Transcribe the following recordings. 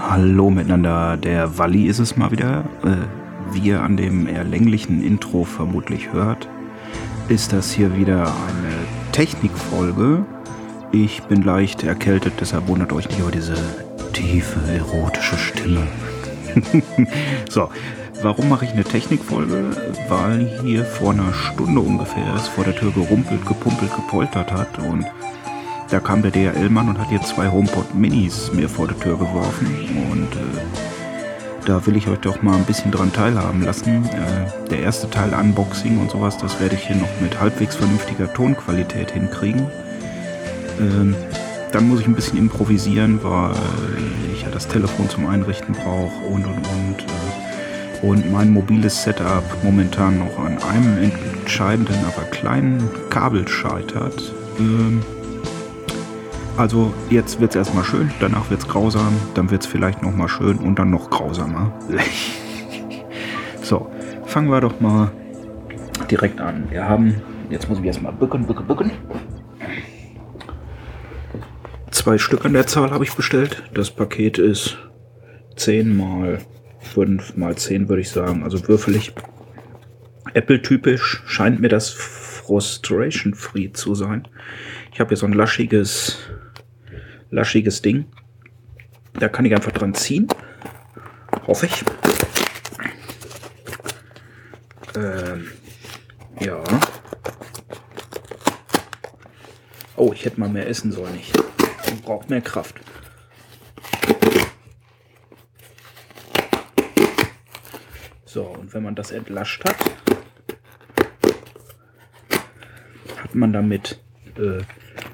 Hallo miteinander, der Walli ist es mal wieder. Äh, wie ihr an dem eher länglichen Intro vermutlich hört, ist das hier wieder eine Technikfolge. Ich bin leicht erkältet, deshalb wundert euch nicht über diese tiefe, erotische Stimme. so, warum mache ich eine Technikfolge? Weil hier vor einer Stunde ungefähr es vor der Tür gerumpelt, gepumpelt, gepoltert hat und da kam der DHL-Mann und hat hier zwei HomePod Minis mir vor der Tür geworfen und äh, da will ich euch doch mal ein bisschen dran teilhaben lassen. Äh, der erste Teil Unboxing und sowas, das werde ich hier noch mit halbwegs vernünftiger Tonqualität hinkriegen. Ähm, dann muss ich ein bisschen improvisieren, weil ich ja das Telefon zum Einrichten brauche und und und. Äh, und mein mobiles Setup momentan noch an einem entscheidenden, aber kleinen Kabel scheitert. Ähm, also jetzt wird es erstmal schön, danach wird es grausam, dann wird es vielleicht nochmal schön und dann noch grausamer. so, fangen wir doch mal direkt an. Wir haben, jetzt muss ich erstmal bücken, bücken, bücken. Zwei Stück an der Zahl habe ich bestellt. Das Paket ist 10 mal 5 mal 10 würde ich sagen, also würfelig. Apple-typisch scheint mir das Frustration-Free zu sein. Ich habe hier so ein laschiges laschiges Ding. Da kann ich einfach dran ziehen. Hoffe ich. Ähm, ja. Oh, ich hätte mal mehr essen sollen. Ich brauche mehr Kraft. So, und wenn man das entlascht hat, hat man damit äh,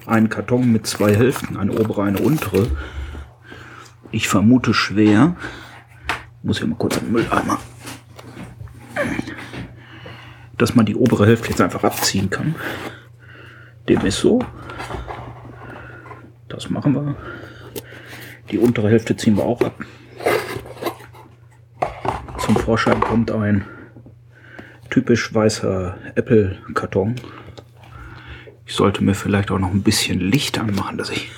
ein Karton mit zwei Hälften, eine obere, eine untere. Ich vermute schwer. Muss hier mal kurz den Mülleimer. Dass man die obere Hälfte jetzt einfach abziehen kann. Dem ist so. Das machen wir. Die untere Hälfte ziehen wir auch ab. Zum Vorschein kommt ein typisch weißer Apple-Karton. Ich sollte mir vielleicht auch noch ein bisschen Licht anmachen, dass ich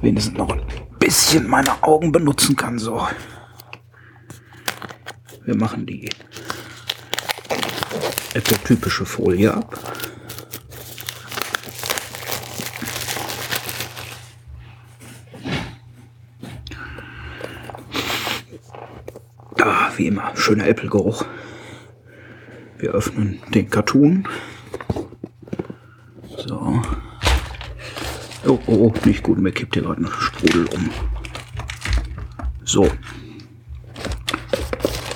wenigstens noch ein bisschen meine Augen benutzen kann. So. Wir machen die Apple-typische Folie ab. Ah, wie immer, schöner Apple-Geruch. Wir öffnen den Cartoon. Oh, oh, oh, nicht gut. Mir kippt hier gerade ein Sprudel um. So.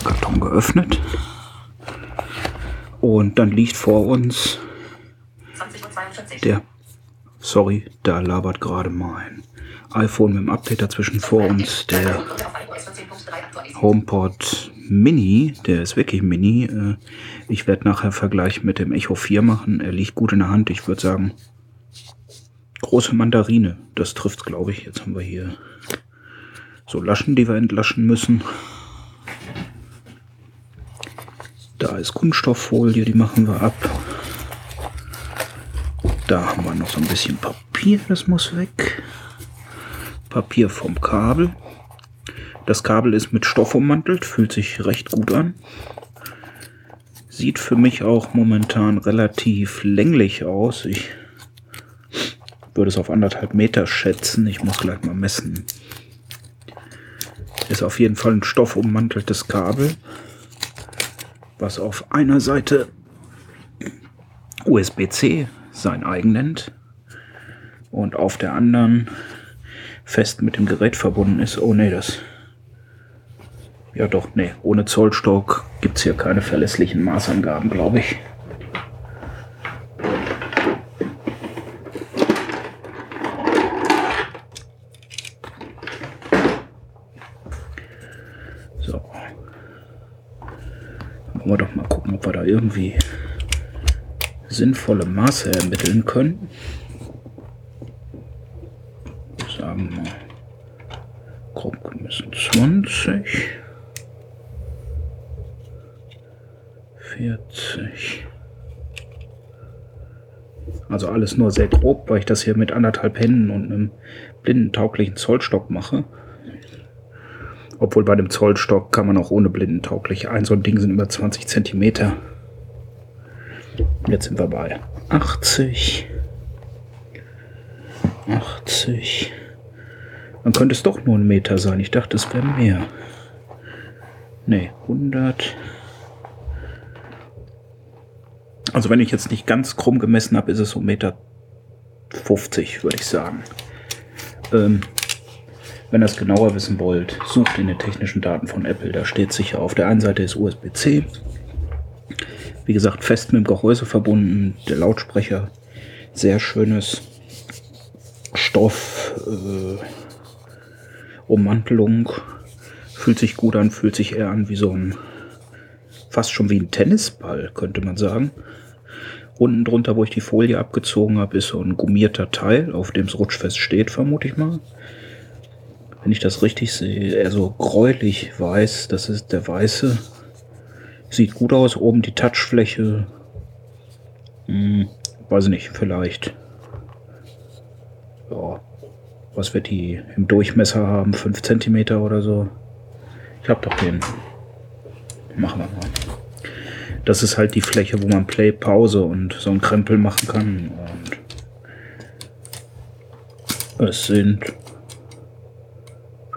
Karton geöffnet. Und dann liegt vor uns der. Sorry, da labert gerade mein iPhone mit dem Update dazwischen vor uns. Der HomePod Mini, der ist wirklich Mini. Äh, ich werde nachher Vergleich mit dem Echo 4 machen. Er liegt gut in der Hand. Ich würde sagen, Große Mandarine, das trifft glaube ich. Jetzt haben wir hier so Laschen, die wir entlaschen müssen. Da ist Kunststofffolie, die machen wir ab. Da haben wir noch so ein bisschen Papier, das muss weg. Papier vom Kabel. Das Kabel ist mit Stoff ummantelt, fühlt sich recht gut an. Sieht für mich auch momentan relativ länglich aus. Ich würde es auf anderthalb Meter schätzen. Ich muss gleich mal messen. Ist auf jeden Fall ein stoffummanteltes Kabel, was auf einer Seite USB-C sein eigen nennt und auf der anderen fest mit dem Gerät verbunden ist. Oh nee, das. Ja doch, nee, ohne Zollstock gibt es hier keine verlässlichen Maßangaben, glaube ich. Wollen wir doch mal gucken, ob wir da irgendwie sinnvolle Maße ermitteln können. Sagen wir mal, grob gemessen 20. 40. Also alles nur sehr grob, weil ich das hier mit anderthalb Händen und einem blindentauglichen Zollstock mache. Obwohl bei dem Zollstock kann man auch ohne blindentauglich. Ein so ein Ding sind über 20 Zentimeter. Jetzt sind wir bei 80. 80. Dann könnte es doch nur ein Meter sein. Ich dachte, es wäre mehr. Ne, 100. Also wenn ich jetzt nicht ganz krumm gemessen habe, ist es so 1,50 Meter, 50, würde ich sagen. Ähm, wenn ihr es genauer wissen wollt, sucht in den technischen Daten von Apple. Da steht sicher, auf der einen Seite ist USB-C. Wie gesagt, fest mit dem Gehäuse verbunden. Der Lautsprecher, sehr schönes Stoff, äh, Ummantelung. Fühlt sich gut an, fühlt sich eher an wie so ein, fast schon wie ein Tennisball, könnte man sagen. Unten drunter, wo ich die Folie abgezogen habe, ist so ein gummierter Teil, auf dem es rutschfest steht, vermute ich mal. Wenn ich das richtig sehe, eher so gräulich weiß, das ist der weiße. Sieht gut aus, oben die Touchfläche. Hm, weiß nicht, vielleicht. Ja, was wird die im Durchmesser haben? 5 cm oder so? Ich hab doch den. Machen wir mal. Das ist halt die Fläche, wo man Play, Pause und so ein Krempel machen kann. Und es sind,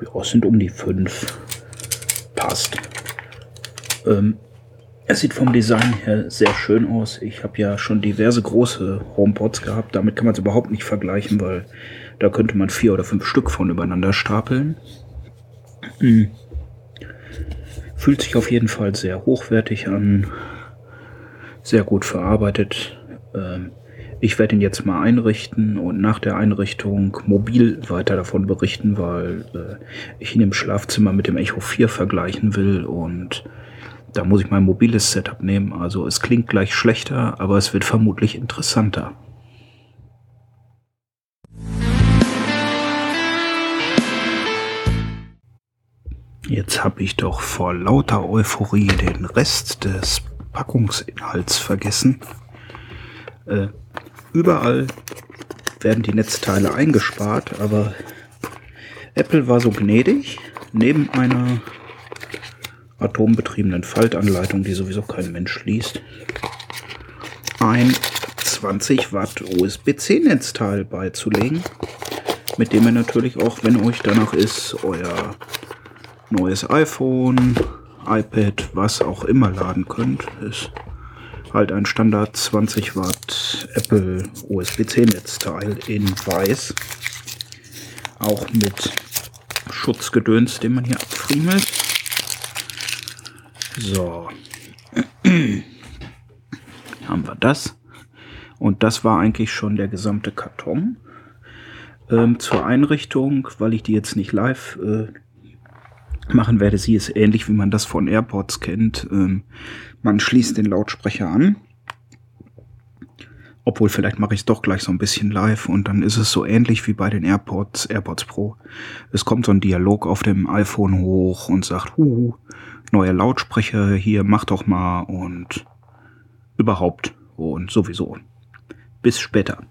ja, es sind um die fünf. Passt. Ähm, es sieht vom Design her sehr schön aus. Ich habe ja schon diverse große HomePods gehabt. Damit kann man es überhaupt nicht vergleichen, weil da könnte man vier oder fünf Stück von übereinander stapeln. Hm. Fühlt sich auf jeden Fall sehr hochwertig an sehr gut verarbeitet. Ähm, ich werde ihn jetzt mal einrichten und nach der Einrichtung mobil weiter davon berichten, weil äh, ich ihn im Schlafzimmer mit dem Echo 4 vergleichen will und da muss ich mein mobiles Setup nehmen. Also es klingt gleich schlechter, aber es wird vermutlich interessanter. Jetzt habe ich doch vor lauter Euphorie den Rest des Packungsinhalts vergessen. Äh, überall werden die Netzteile eingespart, aber Apple war so gnädig, neben einer atombetriebenen Faltanleitung, die sowieso kein Mensch liest, ein 20 Watt USB-C-Netzteil beizulegen, mit dem ihr natürlich auch, wenn euch danach ist, euer neues iPhone, iPad, was auch immer laden könnt. Ist halt ein Standard 20 Watt Apple USB-C-Netzteil in weiß. Auch mit Schutzgedöns, den man hier abfriemelt. So. haben wir das. Und das war eigentlich schon der gesamte Karton. Ähm, zur Einrichtung, weil ich die jetzt nicht live äh, machen werde, sie ist ähnlich wie man das von AirPods kennt. Ähm, man schließt den Lautsprecher an. Obwohl, vielleicht mache ich es doch gleich so ein bisschen live und dann ist es so ähnlich wie bei den AirPods, AirPods Pro. Es kommt so ein Dialog auf dem iPhone hoch und sagt, huh, neuer Lautsprecher hier, mach doch mal und überhaupt und sowieso. Bis später.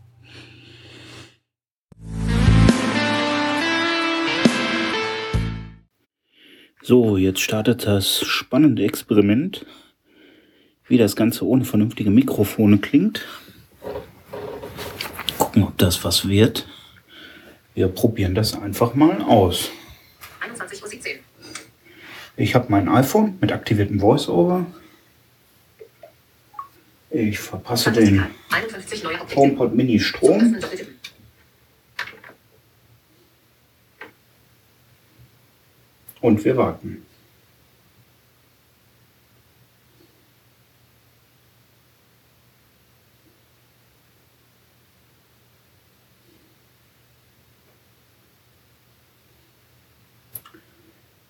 So, jetzt startet das spannende Experiment, wie das Ganze ohne vernünftige Mikrofone klingt. Gucken, ob das was wird. Wir probieren das einfach mal aus. 21 Uhr 17. Ich habe mein iPhone mit aktiviertem VoiceOver. Ich verpasse den HomePod Mini Strom. Und wir warten.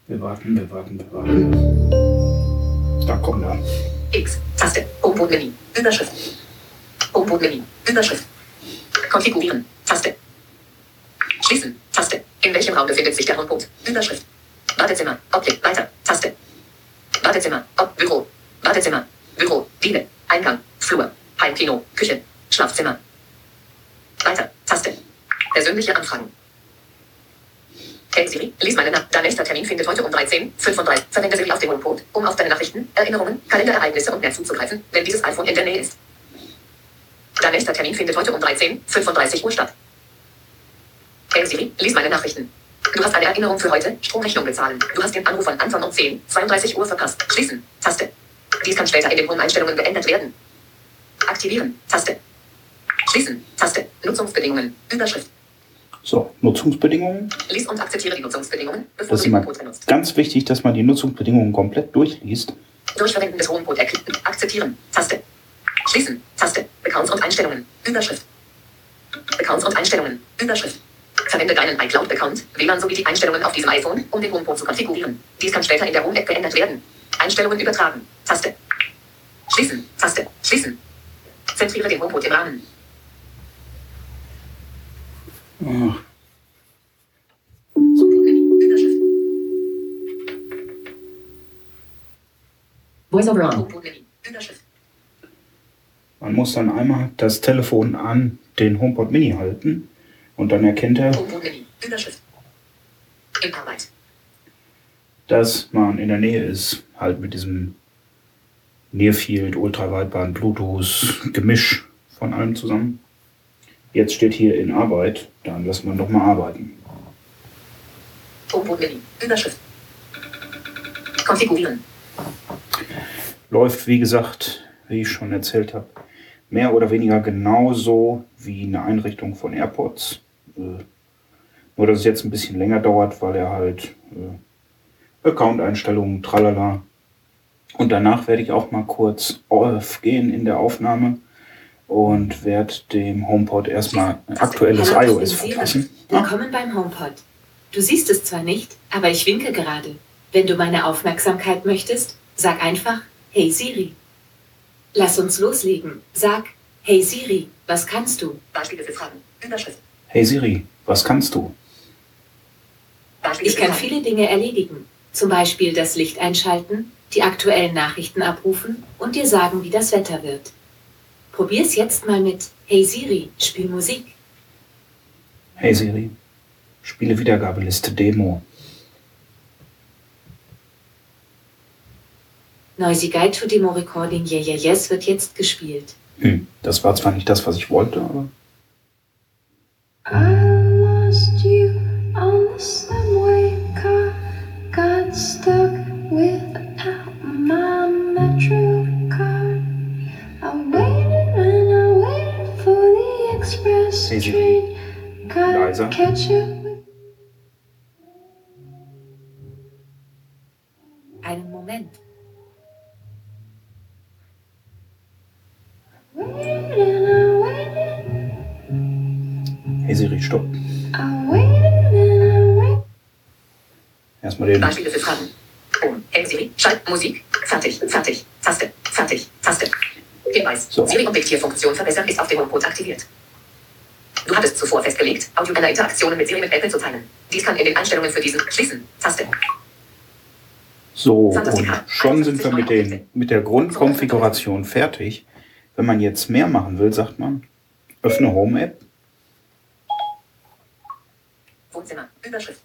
Wir warten, wir warten, wir warten. Da kommt er. X, Taste, Homepod Menü, Überschrift. Homepod Menü, Überschrift. Konfigurieren, Taste. Schließen, Taste. In welchem Raum befindet sich der Homepod? Überschrift. Badezimmer. Objekt. Weiter. Taste. Badezimmer. Ob Büro. Badezimmer. Büro, Diele, Eingang, Flur, Heimkino, Küche, Schlafzimmer. Weiter, Taste. Persönliche Anfragen. Hey Siri, lies meine Nachricht. Dein nächster Termin findet heute um 13.35 Verwende Siri auf dem Homepod, um auf deine Nachrichten, Erinnerungen, Kalenderereignisse und mehr zuzugreifen, wenn dieses iPhone in der Nähe ist. Dein nächster Termin findet heute um 13.35 Uhr statt. Hey Siri, lies meine Nachrichten. Du hast eine Erinnerung für heute, Stromrechnung bezahlen. Du hast den Anruf von Anfang um 10, 32 Uhr verpasst. Schließen, Taste. Dies kann später in den Home-Einstellungen geändert werden. Aktivieren, Taste. Schließen, Taste. Nutzungsbedingungen, Überschrift. So, Nutzungsbedingungen. Lies und akzeptiere die Nutzungsbedingungen, bevor Das du den Homepod benutzt. ganz wichtig, dass man die Nutzungsbedingungen komplett durchliest. Durch Verwenden des erklicken. Akzeptieren. Taste. Schließen. Taste. Accounts und Einstellungen. Überschrift. Accounts und Einstellungen. Überschrift. Verwende deinen iCloud-Account, WLAN sowie die Einstellungen auf diesem iPhone, um den HomePod zu konfigurieren. Dies kann später in der Home-App geändert werden. Einstellungen übertragen. Taste. Schließen. Taste. Schließen. Zentriere den HomePod im Rahmen. Ah. Überschrift. Voiceover on. Man muss dann einmal das Telefon an den HomePod Mini halten und dann erkennt er, dass man in der Nähe ist, halt mit diesem Nearfield, Ultraweitband, Bluetooth, Gemisch von allem zusammen. Jetzt steht hier in Arbeit, dann lassen wir doch mal arbeiten. Überschrift. Konfigurieren. Läuft, wie gesagt, wie ich schon erzählt habe, mehr oder weniger genauso wie eine Einrichtung von AirPods. Äh, nur, dass es jetzt ein bisschen länger dauert, weil er halt äh, Account-Einstellungen, tralala. Und danach werde ich auch mal kurz off gehen in der Aufnahme und werde dem HomePod erstmal ein aktuelles Hallo, iOS verpassen. Siri. Willkommen beim HomePod. Du siehst es zwar nicht, aber ich winke gerade. Wenn du meine Aufmerksamkeit möchtest, sag einfach Hey Siri. Lass uns loslegen. Sag Hey Siri, was kannst du? Beispiele für Fragen. Überschrift. Hey Siri, was kannst du? Ich kann viele Dinge erledigen. Zum Beispiel das Licht einschalten, die aktuellen Nachrichten abrufen und dir sagen, wie das Wetter wird. Probier's jetzt mal mit Hey Siri, spiel Musik. Hey Siri, spiele Wiedergabeliste Demo. Noisy Guide to Demo Recording Yeah Yeah Yes wird jetzt gespielt. Hm, das war zwar nicht das, was ich wollte, aber I lost you on the subway car. Got stuck without my metro card. I waited and I waited for the express Easy. train. Gotta catch up Erstmal den. Beispiele für Fragen. Um. Hey Siri, Schalt Musik. Fertig. Fertig. Taste. Fertig. Taste. Hinweis. So. Siri und Diktierfunktion verbessern ist auf dem HomePod aktiviert. Du hattest zuvor festgelegt, Audio einer Interaktionen mit Siri mit Apple zu teilen. Dies kann in den Einstellungen für diesen Schließen. Taste. So, und schon sind wir mit, den, mit der Grundkonfiguration fertig. Wenn man jetzt mehr machen will, sagt man, öffne Home App, Wohnzimmer. Überschrift.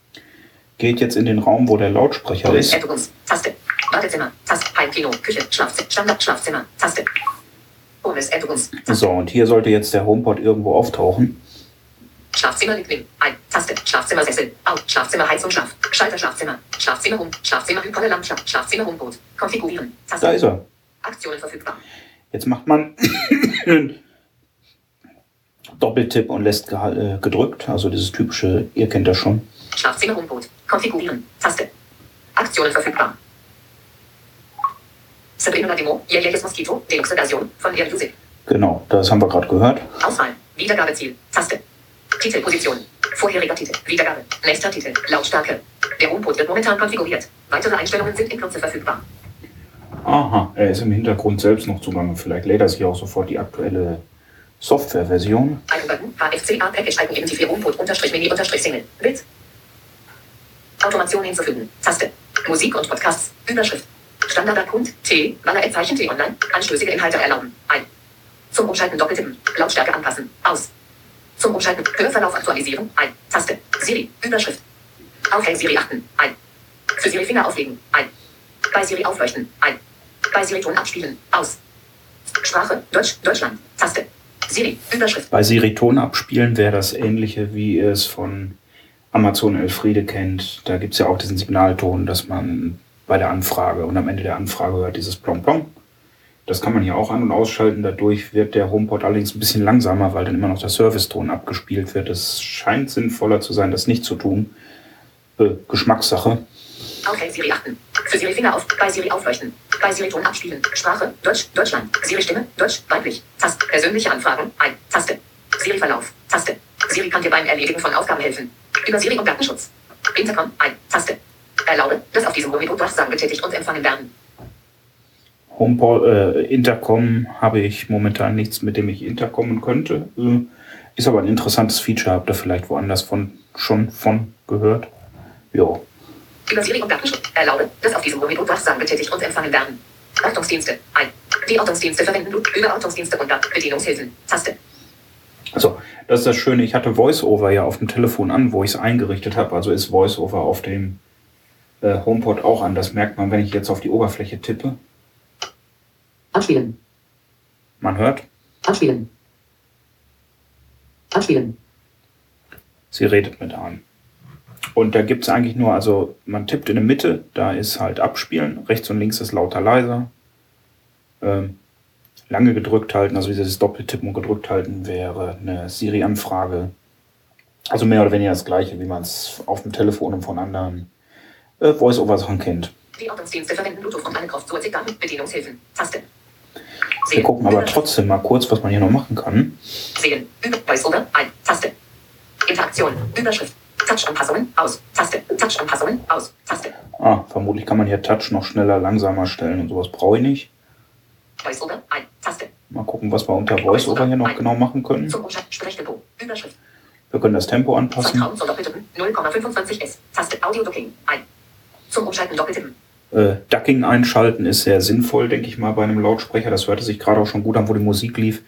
Geht jetzt in den Raum, wo der Lautsprecher ist. Änderungs. Taste. Badezimmer. Taste. Heimkino. Küche. Schlafzimmer. Standard. Schlafzimmer. Taste. Änderungs. So, und hier sollte jetzt der HomePod irgendwo auftauchen. Schlafzimmer liegt neben. Ein. Taste. Schlafzimmer Sessel. Auf. Schlafzimmer Heizung Schlaf. Schalter Schlafzimmer. Schlafzimmer Home. Schlafzimmer Hyperne Lampe. Schlafzimmer Homeboot. Konfigurieren. Taste. Da ist er. Aktionen verfügbar. Jetzt macht man einen Doppeltipp und lässt äh, gedrückt. Also dieses typische, ihr kennt das schon. Schlafzimmer Homeboot. Konfigurieren. Taste. Aktionen verfügbar. Sabrina Demo. Yes Mosquito. Deluxe Version von Air Music. Genau, das haben wir gerade gehört. Auswahl. Wiedergabeziel. Taste. Titelposition. Vorheriger Titel. Wiedergabe. Nächster Titel. Lautstärke. Der Homepod wird momentan konfiguriert. Weitere Einstellungen sind in Kürze verfügbar. Aha, er ist im Hintergrund selbst noch zugange. Vielleicht lädt er sich auch sofort die aktuelle Softwareversion. Eigenbutton. HFC A Package Icon Identifier Homepod unterstrich Mini unterstrich Single. Bild. Automation hinzufügen. Taste. Musik und Podcasts. Überschrift. Standard T, Banner Zeichen T online, anstößige Inhalte erlauben. Ein. Zum Umschalten doppeltippen, Lautstärke anpassen, aus. Zum Umschalten, Hörverlauf aktualisieren, ein. Taste, Siri, Überschrift. Auf Hey Siri achten, ein. Für Siri Finger auflegen, ein. Bei Siri aufleuchten, ein. Bei Siri Ton abspielen, aus. Sprache, Deutsch, Deutschland, Taste. Siri, Überschrift. Bei Siri Ton abspielen wäre das ähnliche, wie es von Amazon Elfriede kennt. Da gibt es ja auch diesen Signalton, dass man bei der Anfrage und am Ende der Anfrage hört dieses Plong Plong. Das kann man hier auch an- und ausschalten. Dadurch wird der HomePod allerdings ein bisschen langsamer, weil dann immer noch der Serviceton abgespielt wird. Es scheint sinnvoller zu sein, das nicht zu tun. Äh, Geschmackssache. Hey Siri achten. Für Siri Finger auf, bei Siri aufleuchten. Bei Siri Ton abspielen. Sprache, Deutsch, Deutschland. Siri Stimme, Deutsch, weiblich. Taste. Persönliche Anfragen, ein. Taste. Siri Verlauf, Taste. Siri kann dir beim Erledigen von Aufgaben helfen. Über Siri und Datenschutz. Intercom, ein. Taste. Erlaube, dass auf diesem Monitor Durchsagen getätigt und empfangen werden. HomePod, äh, Intercom habe ich momentan nichts, mit dem ich interkommen könnte. Äh, ist aber ein interessantes Feature. Habt ihr vielleicht woanders von, schon von gehört? Ja. Über Siri und Datenschutz. Erlaube, dass auf diesem Monitor Durchsagen getätigt und empfangen werden. Ortungsdienste, ein. Die Ortungsdienste verwenden über Ortungsdienste unter Bedienungshilfen. Taste. Also, das ist das Schöne. Ich hatte VoiceOver ja auf dem Telefon an, wo ich es eingerichtet habe. Also ist VoiceOver auf dem äh, HomePod auch an. Das merkt man, wenn ich jetzt auf die Oberfläche tippe. Abspielen. Man hört, Abspielen. Abspielen. sie redet mit an. Und da gibt es eigentlich nur, also man tippt in der Mitte, da ist halt Abspielen, rechts und links ist lauter leiser. Ähm, lange gedrückt halten, also dieses Doppeltippen und gedrückt halten wäre eine Siri-Anfrage. Also mehr oder weniger das gleiche, wie man es auf dem Telefon und von anderen äh, Voice-Over-Sachen kennt. Die Ortungsdienste verwenden Bluetooth und Ankunft zu Daten. Bedienungshilfen. Taste. Wir gucken aber trotzdem mal kurz, was man hier noch machen kann. Sehen. Über. Voice-Over. Ein. Taste. Interaktion. Überschrift. Touch-Anpassungen. Aus. Taste. Touch-Anpassungen. Aus. Taste. Ah, vermutlich kann man hier Touch noch schneller, langsamer stellen und sowas brauche ich nicht. Voice-Over. Ein. Taste. Mal gucken, was wir unter Voice-Over hier noch genau machen können. Wir können das Tempo anpassen. Vertrauen zur Doppeltippen. 0,25 S. Taste. Audio-Ducking. Ein. Zum Umschalten Doppeltippen. Äh, Ducking einschalten ist sehr sinnvoll, denke ich mal, bei einem Lautsprecher. Das hörte sich gerade auch schon gut an, wo die Musik lief.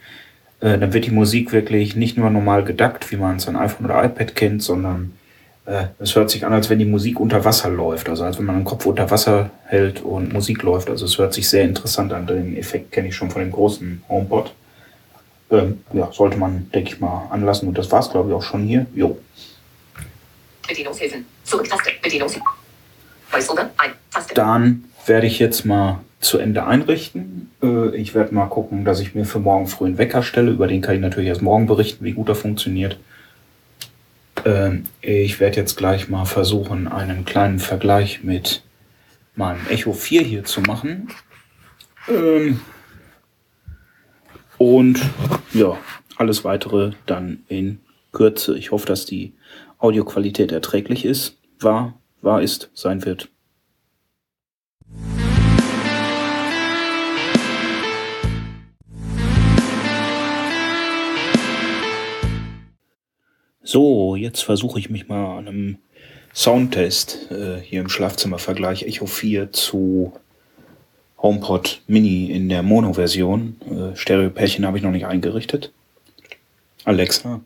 Äh, dann wird die Musik wirklich nicht nur normal geduckt, wie man es an iPhone oder iPad kennt, sondern es hört sich an, als wenn die Musik unter Wasser läuft. Also als wenn man den Kopf unter Wasser hält und Musik läuft. Also es hört sich sehr interessant an. Den Effekt kenne ich schon von dem großen HomePod. Ähm, ja, sollte man, denke ich mal, anlassen. Und das war es, glaube ich, auch schon hier. Jo. Bedienungshilfen. Zurück-Taste. Bedienungshilfen. Voice-Over. Ein. Taste. Dann werde ich jetzt mal zu Ende einrichten. Äh, Ich werde mal gucken, dass ich mir für morgen früh einen Wecker stelle. Über den kann ich natürlich erst morgen berichten, wie gut er funktioniert. Ähm, Ich werde jetzt gleich mal versuchen, einen kleinen Vergleich mit meinem Echo 4 hier zu machen. Ähm, Und ja, alles weitere dann in Kürze. Ich hoffe, dass die Audioqualität erträglich ist, war, war ist, sein wird. So, jetzt versuche ich mich mal an einem Soundtest äh, hier im Schlafzimmervergleich Echo 4 zu HomePod Mini in der Mono-Version. Äh, Stereo-Pärchen habe ich noch nicht eingerichtet. Alexa,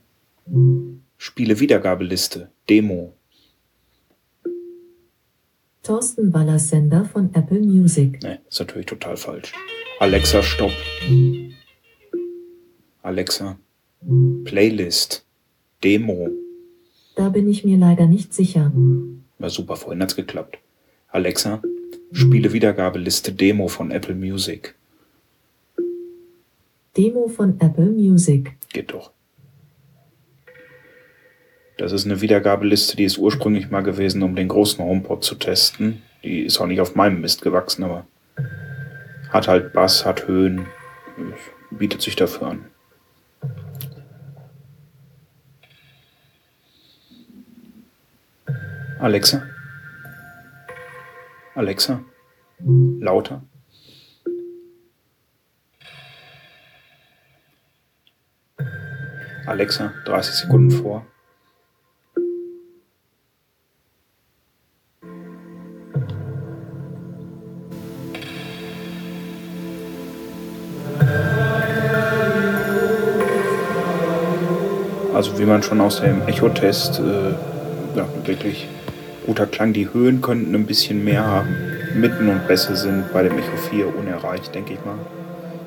spiele Wiedergabeliste, Demo. Thorsten Wallers Sender von Apple Music. Ne, ist natürlich total falsch. Alexa, stopp. Alexa, Playlist, Demo. Da bin ich mir leider nicht sicher. War super, vorhin hat's geklappt. Alexa, spiele Wiedergabeliste Demo von Apple Music. Demo von Apple Music. Geht doch. Das ist eine Wiedergabeliste, die ist ursprünglich mal gewesen, um den großen HomePod zu testen. Die ist auch nicht auf meinem Mist gewachsen, aber hat halt Bass, hat Höhen, bietet sich dafür an. Alexa. Alexa. Lauter. Alexa, 30 Sekunden vor. Also wie man schon aus dem Echotest äh, ja, wirklich guter Klang. Die Höhen könnten ein bisschen mehr haben. Mitten und Bässe sind bei dem Echo 4 unerreicht, denke ich mal.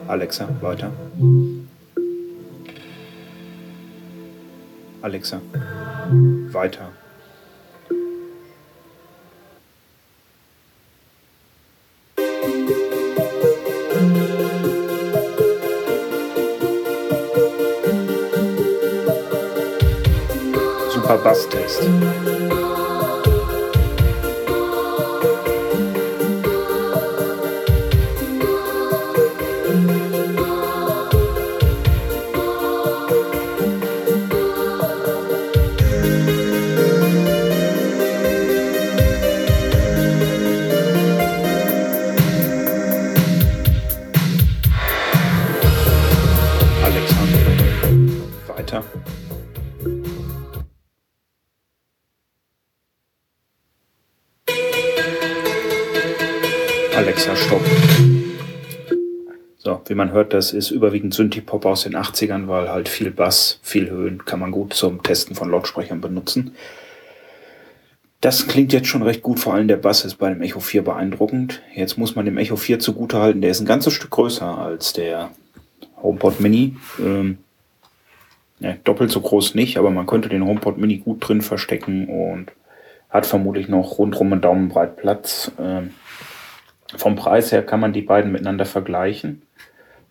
Alexa, weiter. Alexa, weiter. Super Basstest. Hört, das ist überwiegend Synthie-Pop aus den 80ern, weil halt viel Bass, viel Höhen kann man gut zum Testen von Lautsprechern benutzen. Das klingt jetzt schon recht gut, vor allem der Bass ist bei dem Echo 4 beeindruckend. Jetzt muss man dem Echo 4 zugutehalten, der ist ein ganzes Stück größer als der HomePod Mini. Ähm, ja, doppelt so groß nicht, aber man könnte den HomePod Mini gut drin verstecken und hat vermutlich noch rundrum einen Daumenbreit Platz. Ähm, vom Preis her kann man die beiden miteinander vergleichen.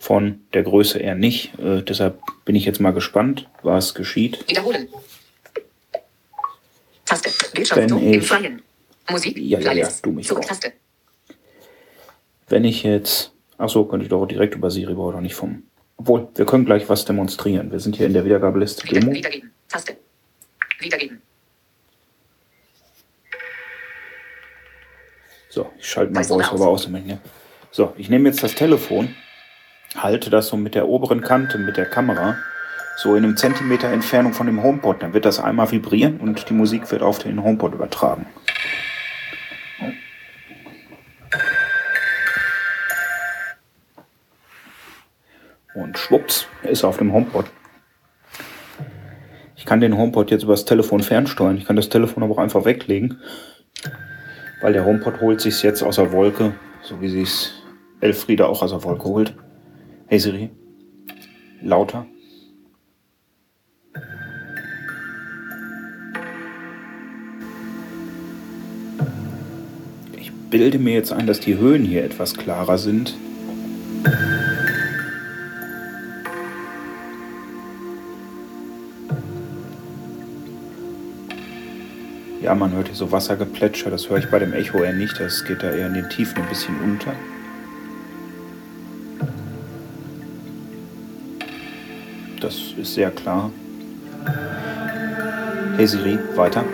Von der Größe eher nicht. Äh, deshalb bin ich jetzt mal gespannt, was geschieht. Wiederholen. Taste. Bildschirmfoto Wenn im Freien. Musik. Ja, ja, ja, du mich auch. Wenn ich jetzt. Ach so, könnte ich doch direkt über Siri brauche doch nicht vom. Obwohl, wir können gleich was demonstrieren. Wir sind hier in der Wiedergabeliste Wieder, Demo. wiedergeben. Taste. Wiedergeben. So, ich schalte mal Voice-over VoiceOver aus. ich- So, ich nehme jetzt das Telefon, halte das so mit der oberen Kante, mit der Kamera, so in einem Zentimeter Entfernung von dem HomePod. Dann wird das einmal vibrieren und die Musik wird auf den HomePod übertragen. Und schwupps, er ist auf dem HomePod. Ich kann den HomePod jetzt über das Telefon fernsteuern. Ich kann das Telefon aber auch einfach weglegen. Weil der HomePod holt sich's jetzt aus der Wolke, so wie sich's Elfriede auch aus der Wolke holt. Hey Siri, lauter. Ich bilde mir jetzt ein, dass die Höhen hier etwas klarer sind. Ja, man hört hier so Wassergeplätscher, das höre ich bei dem Echo eher nicht, das geht da eher in den Tiefen ein bisschen unter. Ist sehr klar. Hey Siri, weiter.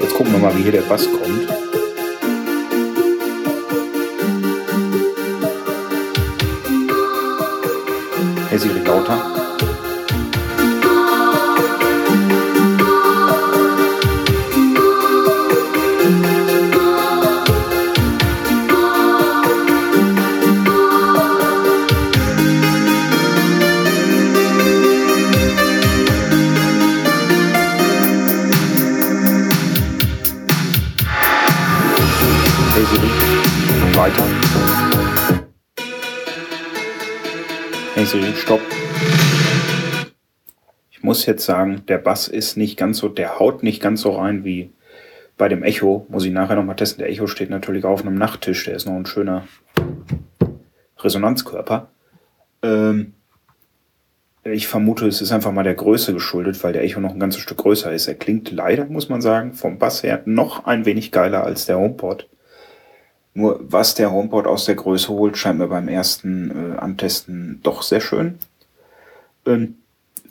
Jetzt gucken wir mal, wie hier der Bass kommt. Hey Siri, lauter. Siri, stopp. Ich muss jetzt sagen, der Bass ist nicht ganz so, der haut nicht ganz so rein wie bei dem Echo. Muss ich nachher nochmal testen. Der Echo steht natürlich auf einem Nachttisch, der ist noch ein schöner Resonanzkörper. Ähm, ich vermute, es ist einfach mal der Größe geschuldet, weil der Echo noch ein ganzes Stück größer ist. Er klingt leider, muss man sagen, vom Bass her noch ein wenig geiler als der HomePod. Nur was der HomePod aus der Größe holt, scheint mir beim ersten äh, Antesten doch sehr schön. Ähm,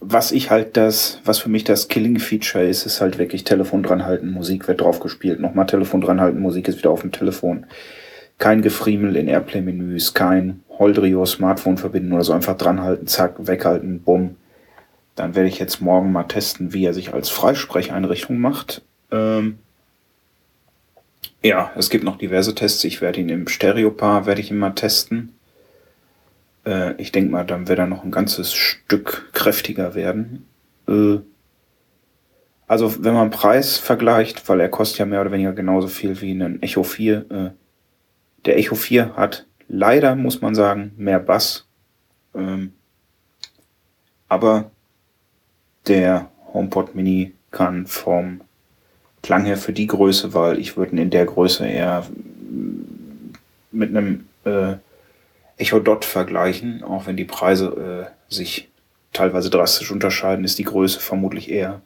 was ich halt das, was für mich das Killing-Feature ist, ist halt wirklich Telefon dranhalten, Musik wird drauf gespielt, nochmal Telefon dranhalten, Musik ist wieder auf dem Telefon. Kein Gefriemel in Airplay-Menüs, kein Holdrio Smartphone verbinden oder so einfach dranhalten, zack, weghalten, bumm. Dann werde ich jetzt morgen mal testen, wie er sich als Freisprecheinrichtung macht. Ähm, ja, es gibt noch diverse Tests. Ich werde ihn im Stereopaar, werde ich ihn mal testen. Äh, ich denke mal, dann wird er noch ein ganzes Stück kräftiger werden. Äh, also wenn man Preis vergleicht, weil er kostet ja mehr oder weniger genauso viel wie ein Echo 4. Äh, der Echo 4 hat leider, muss man sagen, mehr Bass. Ähm, aber der HomePod Mini kann vom Klang her für die Größe, weil ich würde ihn in der Größe eher mit einem äh, Echo Dot vergleichen, auch wenn die Preise äh, sich teilweise drastisch unterscheiden, ist die Größe vermutlich eher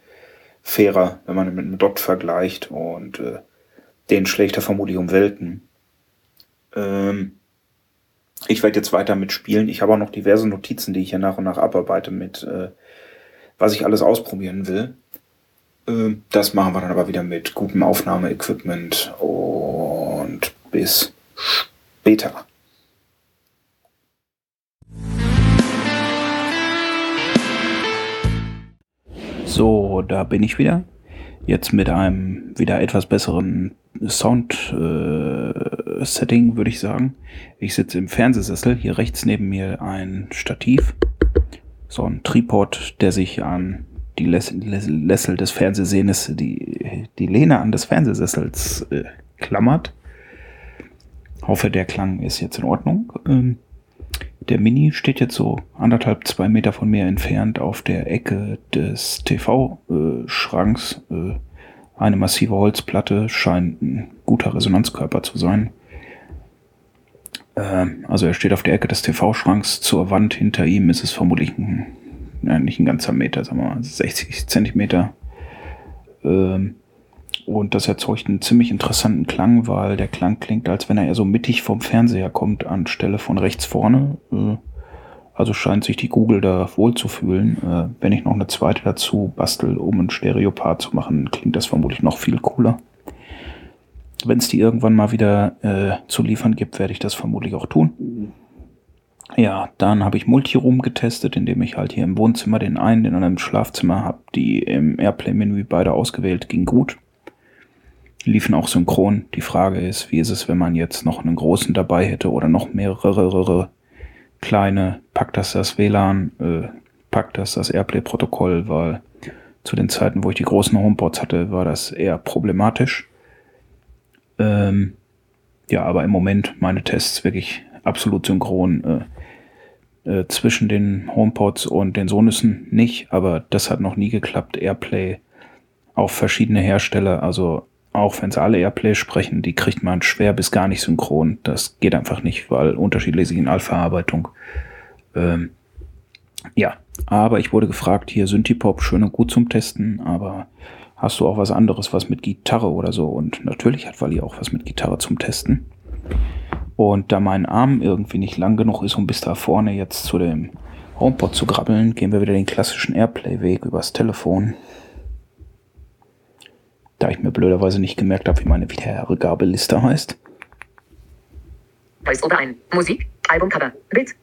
fairer, wenn man mit einem Dot vergleicht und äh, den schlägt er vermutlich um Welten. Ähm, ich werde jetzt weiter mitspielen. Ich habe auch noch diverse Notizen, die ich hier nach und nach abarbeite mit, äh, was ich alles ausprobieren will. Äh, das machen wir dann aber wieder mit gutem Aufnahmeequipment und bis später. So, da bin ich wieder. Jetzt mit einem wieder etwas besseren Sound-Setting, äh, würde ich sagen. Ich sitze im Fernsehsessel. Hier rechts neben mir ein Stativ. So ein Tripod, der sich an die Lessel des Fernsehsehens, die, die Lehne an des Fernsehsessels äh, klammert. Hoffe, der Klang ist jetzt in Ordnung. Ähm, der Mini steht jetzt so anderthalb, zwei Meter von mir entfernt auf der Ecke des TV-Schranks. Äh, eine massive Holzplatte scheint ein guter Resonanzkörper zu sein. Ähm, also er steht auf der Ecke des TV-Schranks. Zur Wand hinter ihm ist es vermutlich ein, ja, nicht ein ganzer Meter, sagen wir mal 60 Zentimeter. Ähm, und das erzeugt einen ziemlich interessanten Klang, weil der Klang klingt, als wenn er eher so mittig vom Fernseher kommt, anstelle von rechts vorne. Äh, also scheint sich die Google da wohl zu fühlen. Äh, wenn ich noch eine zweite dazu bastel, um ein Stereopart zu machen, klingt das vermutlich noch viel cooler. Wenn es die irgendwann mal wieder äh, zu liefern gibt, werde ich das vermutlich auch tun. Ja, dann habe ich Multiroom getestet, indem ich halt hier im Wohnzimmer den einen, den anderen im Schlafzimmer habe, die im Airplay-Menü beide ausgewählt, ging gut liefen auch synchron. Die Frage ist, wie ist es, wenn man jetzt noch einen großen dabei hätte oder noch mehrere kleine? Packt das das WLAN? Äh, packt das das Airplay-Protokoll? Weil zu den Zeiten, wo ich die großen Homepods hatte, war das eher problematisch. Ähm, ja, aber im Moment meine Tests wirklich absolut synchron. Äh, äh, zwischen den HomePods und den Sonüssen nicht, aber das hat noch nie geklappt. Airplay auf verschiedene Hersteller, also auch wenn sie alle Airplay sprechen, die kriegt man schwer bis gar nicht synchron. Das geht einfach nicht, weil unterschiedlich Signalverarbeitung. Ähm, ja, aber ich wurde gefragt, hier Synthipop, schön und gut zum Testen, aber hast du auch was anderes, was mit Gitarre oder so? Und natürlich hat Wally auch was mit Gitarre zum Testen. Und da mein Arm irgendwie nicht lang genug ist, um bis da vorne jetzt zu dem HomePod zu grabbeln, gehen wir wieder den klassischen Airplay-Weg übers Telefon da ich mir blöderweise nicht gemerkt habe, wie meine Wiedergabeliste heißt. Voice-Over ein. Musik, Albumcover, Bild.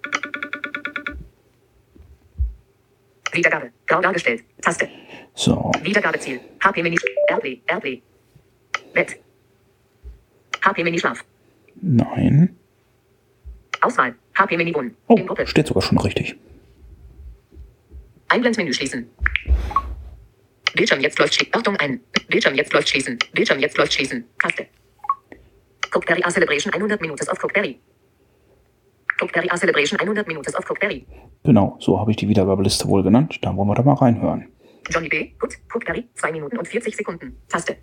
Wiedergabe, grau dargestellt, Taste. So. Wiedergabeziel, HP Mini, Airplay, Airplay. Bett. HP Mini Schlaf. Nein. Auswahl, HP Mini Bun. Oh, steht sogar schon richtig. Einblendmenü schließen. Bildschirm jetzt läuft schließen. Achtung ein. Bildschirm jetzt läuft schließen. Bildschirm jetzt läuft schließen. Taste. Cookberry A Celebration 100 Minutes of Cookberry. Cookberry A Celebration 100 Minutes of Cookberry. Genau, so habe ich die Wiedergabeliste wohl genannt. Da wollen wir da mal reinhören. Johnny B. Gut. Cookberry 2 Minuten und 40 Sekunden. Taste.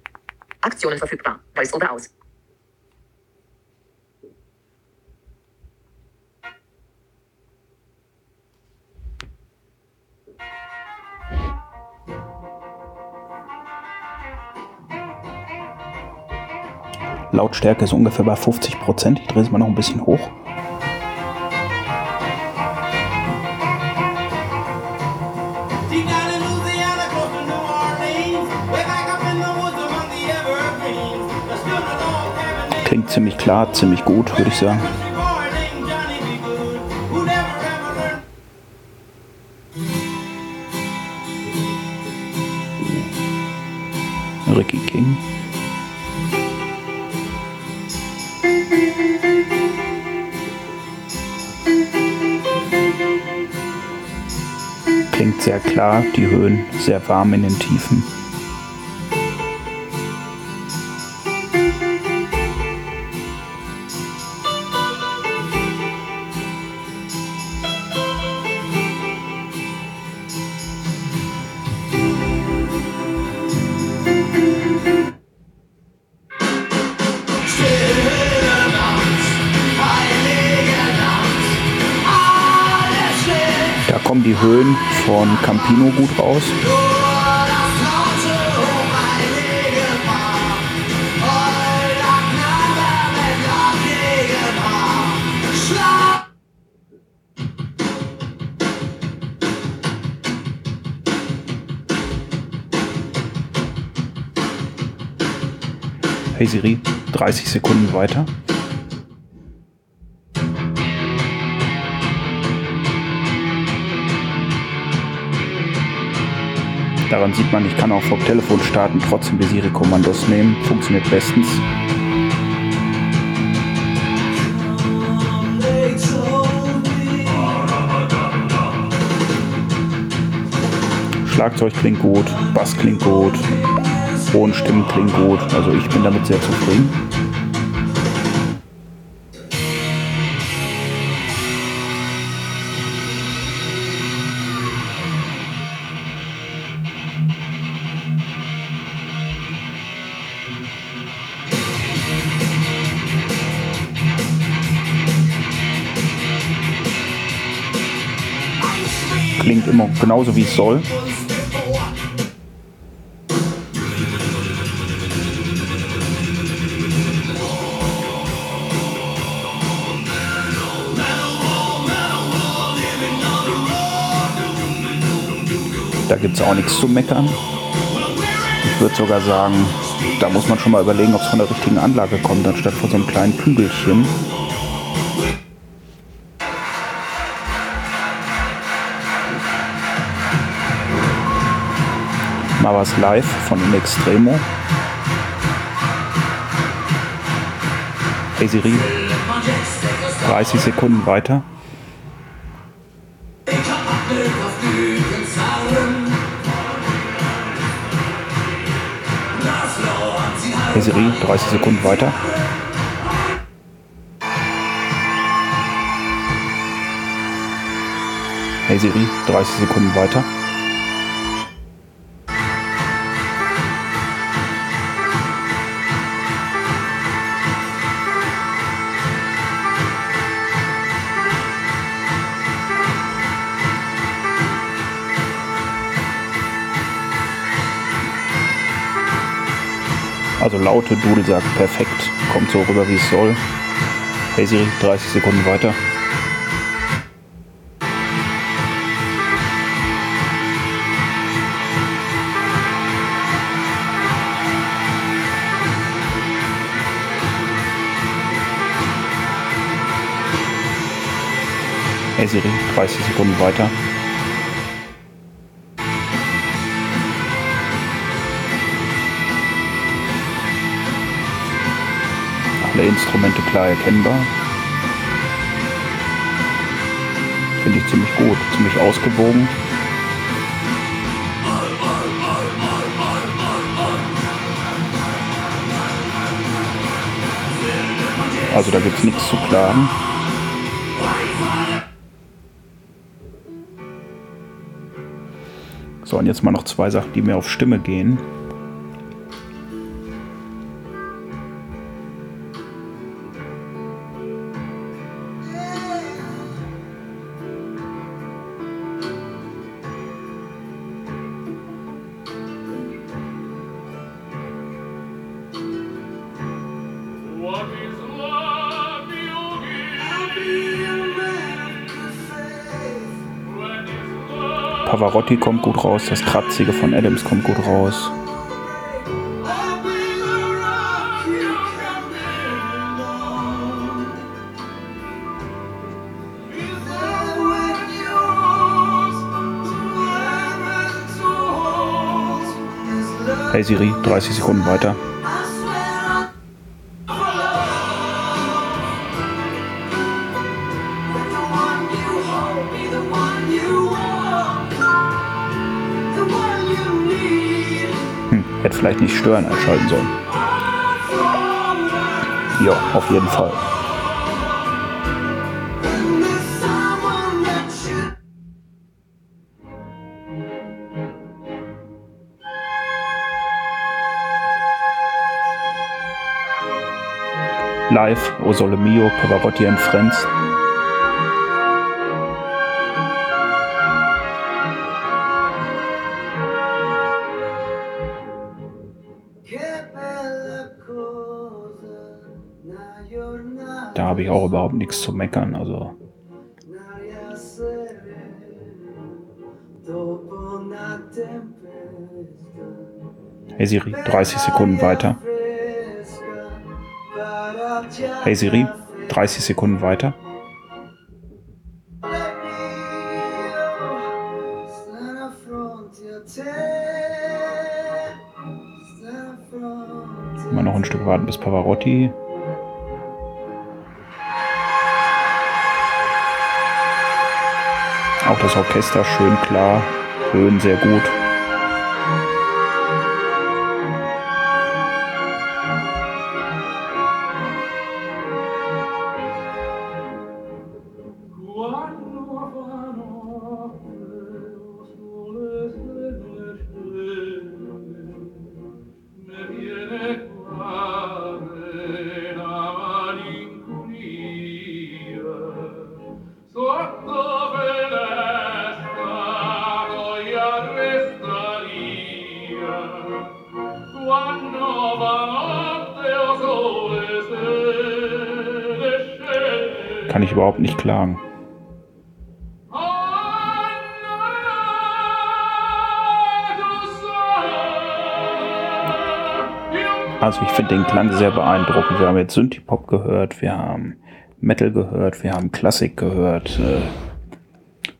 Aktionen verfügbar. Voice over aus. Lautstärke ist ungefähr bei 50 Prozent. Ich drehe es mal noch ein bisschen hoch. Klingt ziemlich klar, ziemlich gut, würde ich sagen. Ricky King. Klingt sehr klar, die Höhen sehr warm in den Tiefen. Von Campino gut raus. Hey Siri, 30 Sekunden weiter. Daran sieht man, ich kann auch vom Telefon starten, trotzdem die Siri-Kommandos nehmen. Funktioniert bestens. Schlagzeug klingt gut, Bass klingt gut, hohen Stimmen klingt gut. Also ich bin damit sehr zufrieden. Klingt immer genauso wie es soll. Da gibt es auch nichts zu meckern. Ich würde sogar sagen, da muss man schon mal überlegen, ob es von der richtigen Anlage kommt, anstatt von so einem kleinen Kügelchen. Mal was live von In Extremo. Hey Siri, 30 Sekunden weiter. Hey Siri, 30 Sekunden weiter. Hey Siri, 30 Sekunden weiter. Also laute Dudelsack, perfekt. Kommt so rüber, wie es soll. Hey Siri, 30 Sekunden weiter. Hey Siri, 30 Sekunden weiter. Instrumente klar erkennbar. Finde ich ziemlich gut, ziemlich ausgewogen. Also da gibt es nichts zu klagen. So, und jetzt mal noch zwei Sachen, die mir auf Stimme gehen. Pavarotti kommt gut raus, das Kratzige von Adams kommt gut raus. Hey Siri, 30 Sekunden weiter. Vielleicht nicht stören einschalten sollen. Ja, auf jeden Fall. Live, O Sole Mio, Pavarotti and Friends. Da habe ich auch überhaupt nichts zu meckern. Also Hey Siri, 30 Sekunden weiter. Hey Siri, 30 Sekunden weiter. Mal noch ein Stück warten bis Pavarotti. Auch das Orchester schön klar, Höhen sehr gut. Den Klang sehr beeindruckend. Wir haben jetzt Synthie-Pop gehört, wir haben Metal gehört, wir haben Klassik gehört. Äh,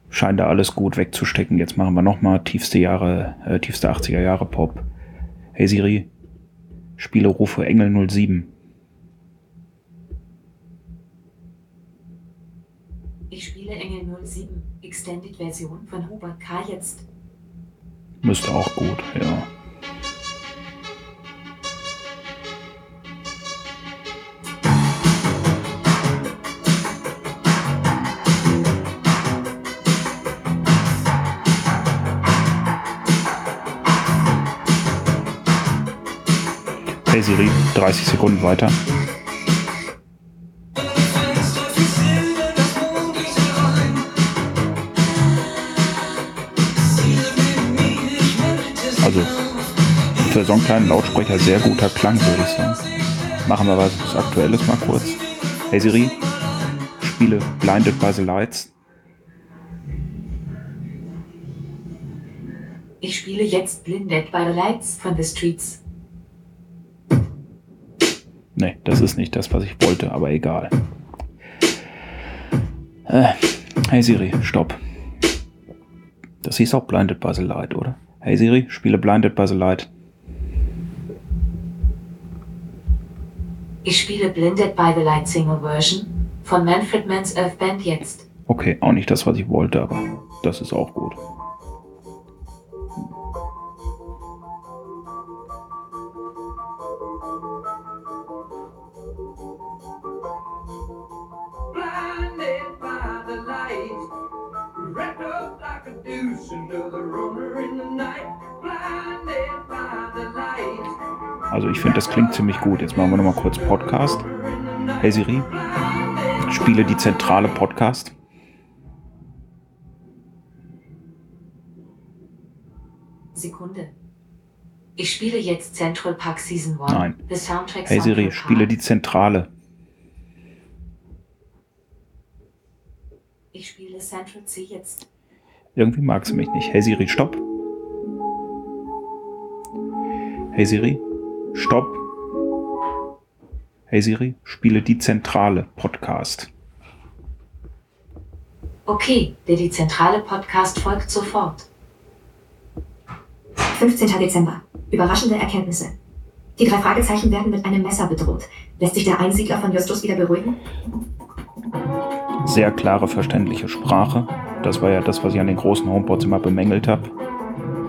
scheint da alles gut wegzustecken. Jetzt machen wir nochmal tiefste Jahre, äh, tiefste 80er Jahre Pop. Hey Siri, spiele Rufe Engel 07. Ich spiele Engel 07, Extended Version von Hubert K. jetzt. Müsste auch gut, ja. 30 Sekunden weiter. Also für so einen kleinen Lautsprecher sehr guter Klang, würde ich sagen. Machen wir was Aktuelles mal kurz. Hey Siri, spiele Blinded by the Lights. Ich spiele jetzt Blinded by the Lights von The Streets. Nee, das ist nicht das, was ich wollte, aber egal. Äh, hey Siri, stopp. Das hieß auch Blinded by the Light, oder? Hey Siri, spiele Blinded by the Light. Ich spiele Blinded by the Light Single Version von Manfred Mann's Earth Band jetzt. Okay, auch nicht das, was ich wollte, aber das ist auch gut. Das klingt ziemlich gut. Jetzt machen wir nochmal kurz Podcast. Hey Siri, spiele die zentrale Podcast. Sekunde. Ich spiele jetzt Central Park Season 1. Nein. The Soundtrack Hey Siri, spiele die zentrale. Ich spiele Central C jetzt. Irgendwie mag sie mich nicht. Hey Siri, stopp. Hey Siri, stopp. Hey Siri, spiele die zentrale Podcast. Okay, der die zentrale Podcast folgt sofort. 15. Dezember. Überraschende Erkenntnisse. Die drei Fragezeichen werden mit einem Messer bedroht. Lässt sich der Einsiedler von Justus wieder beruhigen? Sehr klare, verständliche Sprache. Das war ja das, was ich an den großen Homepots immer bemängelt habe.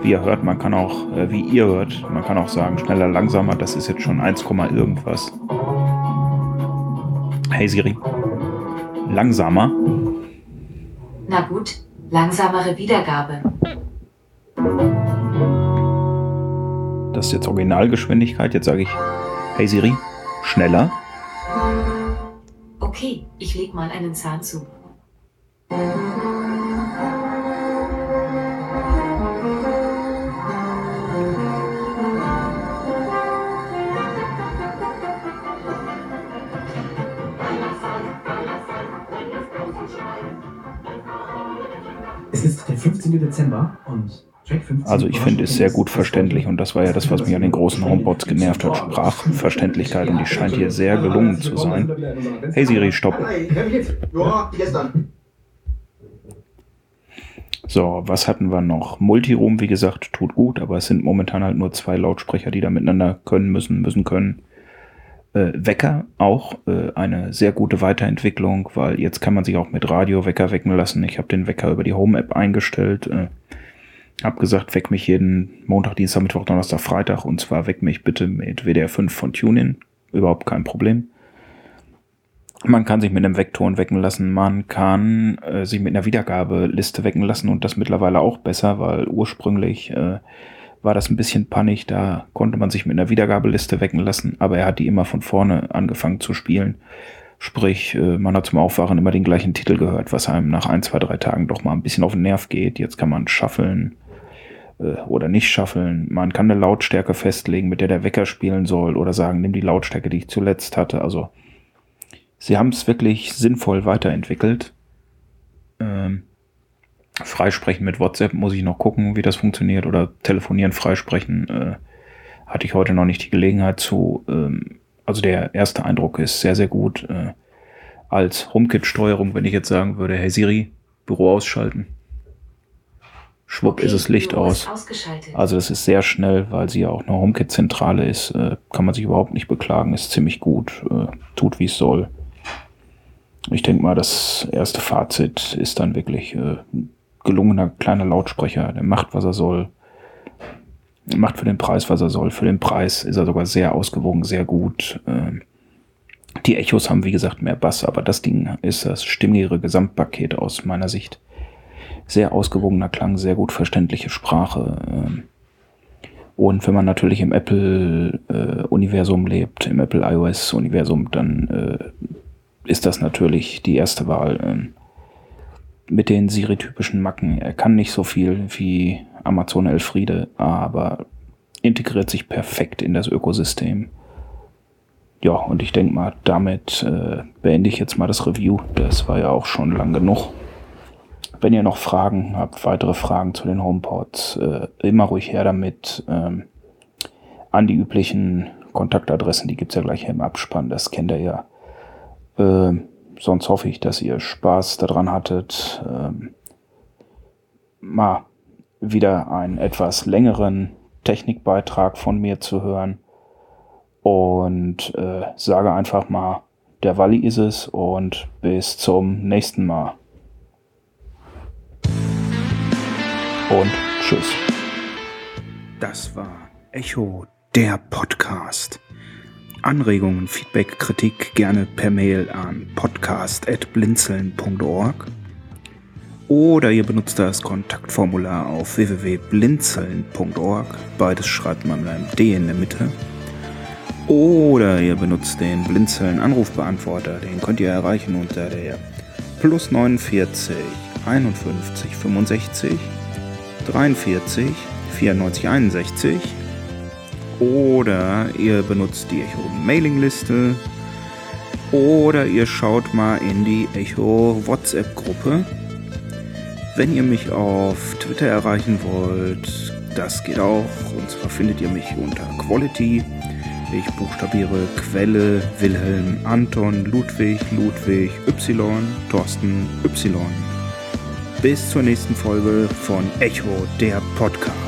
Wie ihr hört, man kann auch, äh, wie ihr hört, man kann auch sagen, schneller, langsamer, das ist jetzt schon 1, irgendwas. Hey Siri, langsamer. Na gut, langsamere Wiedergabe. Das ist jetzt Originalgeschwindigkeit. Jetzt sage ich, hey Siri, schneller. Okay, ich leg mal einen Zahn zu. Dezember und Track 15 Also ich finde, ist sehr gut verständlich und das war ja das, was mich an den großen Homepots genervt hat. Sprachverständlichkeit und die scheint hier sehr gelungen zu sein. Hey Siri, stopp. So, was hatten wir noch? Multiroom, wie gesagt, tut gut, aber es sind momentan halt nur zwei Lautsprecher, die da miteinander können müssen, müssen können. Äh, Wecker auch äh, eine sehr gute Weiterentwicklung, weil jetzt kann man sich auch mit Radio-Wecker wecken lassen. Ich habe den Wecker über die Home-App eingestellt. Äh, hab gesagt, weck mich jeden Montag, Dienstag, Mittwoch, Donnerstag, Freitag und zwar weck mich bitte mit WDR 5 von TuneIn. Überhaupt kein Problem. Man kann sich mit einem Weckton wecken lassen, man kann äh, sich mit einer Wiedergabeliste wecken lassen und das mittlerweile auch besser, weil ursprünglich äh, war das ein bisschen pannig, da konnte man sich mit einer Wiedergabeliste wecken lassen, aber er hat die immer von vorne angefangen zu spielen. Sprich, äh, man hat zum Aufwachen immer den gleichen Titel gehört, was einem nach ein, zwei, drei Tagen doch mal ein bisschen auf den Nerv geht. Jetzt kann man schaffeln äh, oder nicht schaffeln. Man kann eine Lautstärke festlegen, mit der der Wecker spielen soll oder sagen, nimm die Lautstärke, die ich zuletzt hatte. Also sie haben es wirklich sinnvoll weiterentwickelt. Ähm, freisprechen mit WhatsApp muss ich noch gucken, wie das funktioniert oder telefonieren freisprechen äh, hatte ich heute noch nicht die Gelegenheit zu. Ähm, also der erste Eindruck ist sehr, sehr gut. Äh, als HomeKit-Steuerung, wenn ich jetzt sagen würde, hey Siri, Büro ausschalten. Schwupp ist das Licht Büro aus. Also das ist sehr schnell, weil sie ja auch eine HomeKit-Zentrale ist. Äh, kann man sich überhaupt nicht beklagen. Ist ziemlich gut. Äh, tut, wie es soll. Ich denke mal, das erste Fazit ist dann wirklich äh, ein gelungener kleiner Lautsprecher. Der macht, was er soll. Macht für den Preis, was er soll. Für den Preis ist er sogar sehr ausgewogen, sehr gut. Ähm, die Echos haben, wie gesagt, mehr Bass, aber das Ding ist das stimmigere Gesamtpaket aus meiner Sicht. Sehr ausgewogener Klang, sehr gut verständliche Sprache. ähm, Und wenn man natürlich im Apple-Universum lebt, im Apple iOS-Universum, dann äh, ist das natürlich die erste Wahl. ähm, Mit den Siri-typischen Macken. Er kann nicht so viel wie Amazon Elfriede, aber integriert sich perfekt in das Ökosystem. Ja, und ich denke mal, damit äh, beende ich jetzt mal das Review. Das war ja auch schon lang genug. Wenn ihr noch Fragen habt, weitere Fragen zu den HomePods, äh, immer ruhig her damit. Ähm, an die üblichen Kontaktadressen, die gibt's ja gleich hier im Abspann, das kennt ihr ja. Ähm, sonst hoffe ich, dass ihr Spaß daran hattet, ähm, mal wieder einen etwas längeren Technikbeitrag von mir zu hören. Und äh, sage einfach mal, der Walli ist es und bis zum nächsten Mal. Und tschüss. Das war Echo, der Podcast. Anregungen, Feedback, Kritik gerne per Mail an podcast.blinzeln.org oder ihr benutzt das Kontaktformular auf www.blinzeln.org. Beides schreibt man mit einem D in der Mitte. Oder ihr benutzt den Blinzeln Anrufbeantworter. Den könnt ihr erreichen unter der plus 49 51 65 43 94 61. Oder ihr benutzt die Echo Mailingliste. Oder ihr schaut mal in die Echo WhatsApp Gruppe. Wenn ihr mich auf Twitter erreichen wollt, das geht auch. Und zwar findet ihr mich unter Quality. Ich buchstabiere Quelle Wilhelm Anton Ludwig Ludwig Y Thorsten Y. Bis zur nächsten Folge von Echo der Podcast.